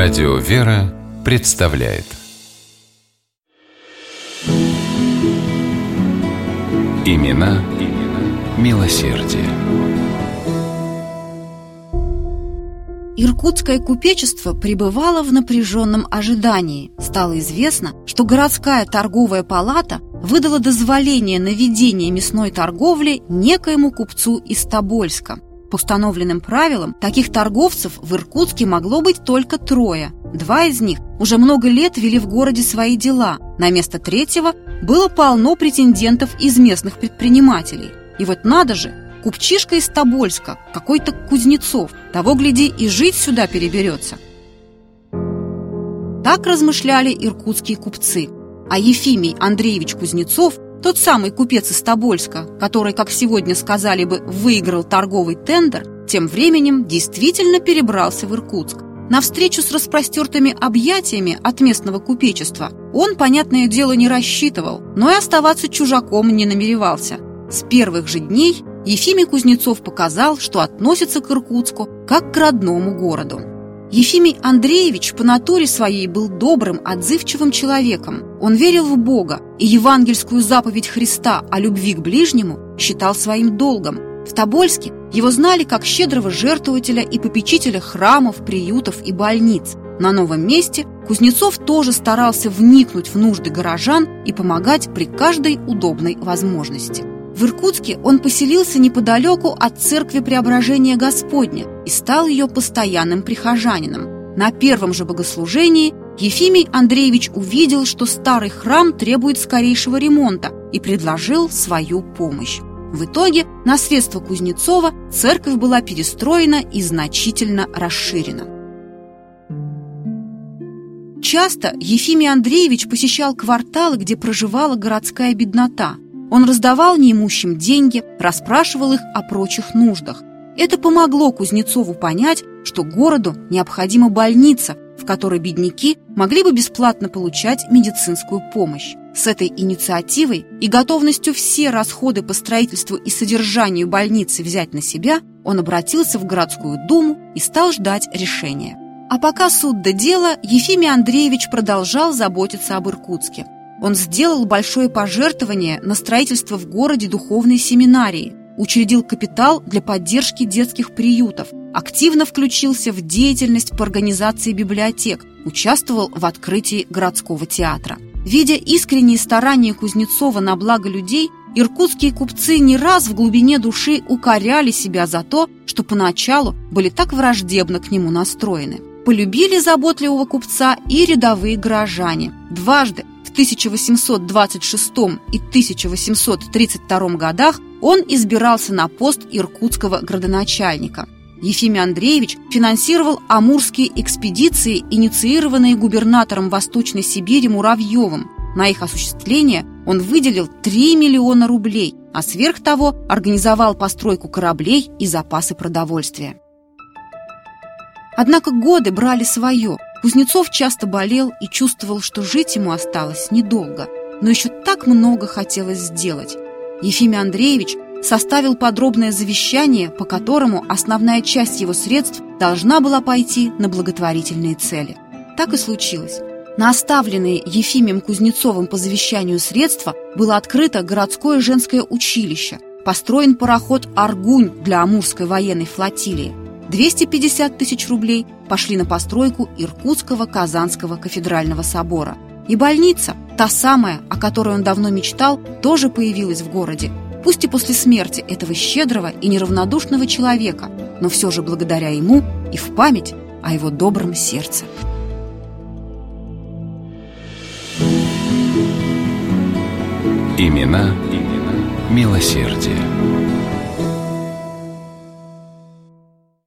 Радио «Вера» представляет Имена, имена милосердие. Иркутское купечество пребывало в напряженном ожидании. Стало известно, что городская торговая палата выдала дозволение на ведение мясной торговли некоему купцу из Тобольска. По установленным правилам, таких торговцев в Иркутске могло быть только трое. Два из них уже много лет вели в городе свои дела. На место третьего было полно претендентов из местных предпринимателей. И вот надо же, купчишка из Тобольска, какой-то Кузнецов, того, гляди, и жить сюда переберется. Так размышляли иркутские купцы. А Ефимий Андреевич Кузнецов – тот самый купец из Тобольска, который, как сегодня сказали бы, выиграл торговый тендер, тем временем действительно перебрался в Иркутск. На встречу с распростертыми объятиями от местного купечества он, понятное дело, не рассчитывал, но и оставаться чужаком не намеревался. С первых же дней Ефимий Кузнецов показал, что относится к Иркутску как к родному городу. Ефимий Андреевич по натуре своей был добрым, отзывчивым человеком. Он верил в Бога и евангельскую заповедь Христа о любви к ближнему считал своим долгом. В Тобольске его знали как щедрого жертвователя и попечителя храмов, приютов и больниц. На новом месте Кузнецов тоже старался вникнуть в нужды горожан и помогать при каждой удобной возможности. В Иркутске он поселился неподалеку от церкви Преображения Господня и стал ее постоянным прихожанином. На первом же богослужении Ефимий Андреевич увидел, что старый храм требует скорейшего ремонта и предложил свою помощь. В итоге на средства Кузнецова церковь была перестроена и значительно расширена. Часто Ефимий Андреевич посещал кварталы, где проживала городская беднота – он раздавал неимущим деньги, расспрашивал их о прочих нуждах. Это помогло Кузнецову понять, что городу необходима больница, в которой бедняки могли бы бесплатно получать медицинскую помощь. С этой инициативой и готовностью все расходы по строительству и содержанию больницы взять на себя, он обратился в городскую думу и стал ждать решения. А пока суд до дела, Ефимий Андреевич продолжал заботиться об Иркутске – он сделал большое пожертвование на строительство в городе духовной семинарии, учредил капитал для поддержки детских приютов, активно включился в деятельность по организации библиотек, участвовал в открытии городского театра. Видя искренние старания Кузнецова на благо людей, иркутские купцы не раз в глубине души укоряли себя за то, что поначалу были так враждебно к нему настроены. Полюбили заботливого купца и рядовые горожане. Дважды 1826 и 1832 годах он избирался на пост иркутского градоначальника. Ефимий Андреевич финансировал амурские экспедиции, инициированные губернатором Восточной Сибири Муравьевым. На их осуществление он выделил 3 миллиона рублей, а сверх того организовал постройку кораблей и запасы продовольствия. Однако годы брали свое – Кузнецов часто болел и чувствовал, что жить ему осталось недолго, но еще так много хотелось сделать. Ефимий Андреевич составил подробное завещание, по которому основная часть его средств должна была пойти на благотворительные цели. Так и случилось. На оставленные Ефимием Кузнецовым по завещанию средства было открыто городское женское училище, построен пароход «Аргунь» для Амурской военной флотилии, 250 тысяч рублей пошли на постройку Иркутского Казанского кафедрального собора. И больница, та самая, о которой он давно мечтал, тоже появилась в городе. Пусть и после смерти этого щедрого и неравнодушного человека, но все же благодаря ему и в память о его добром сердце. Имена, имена милосердие.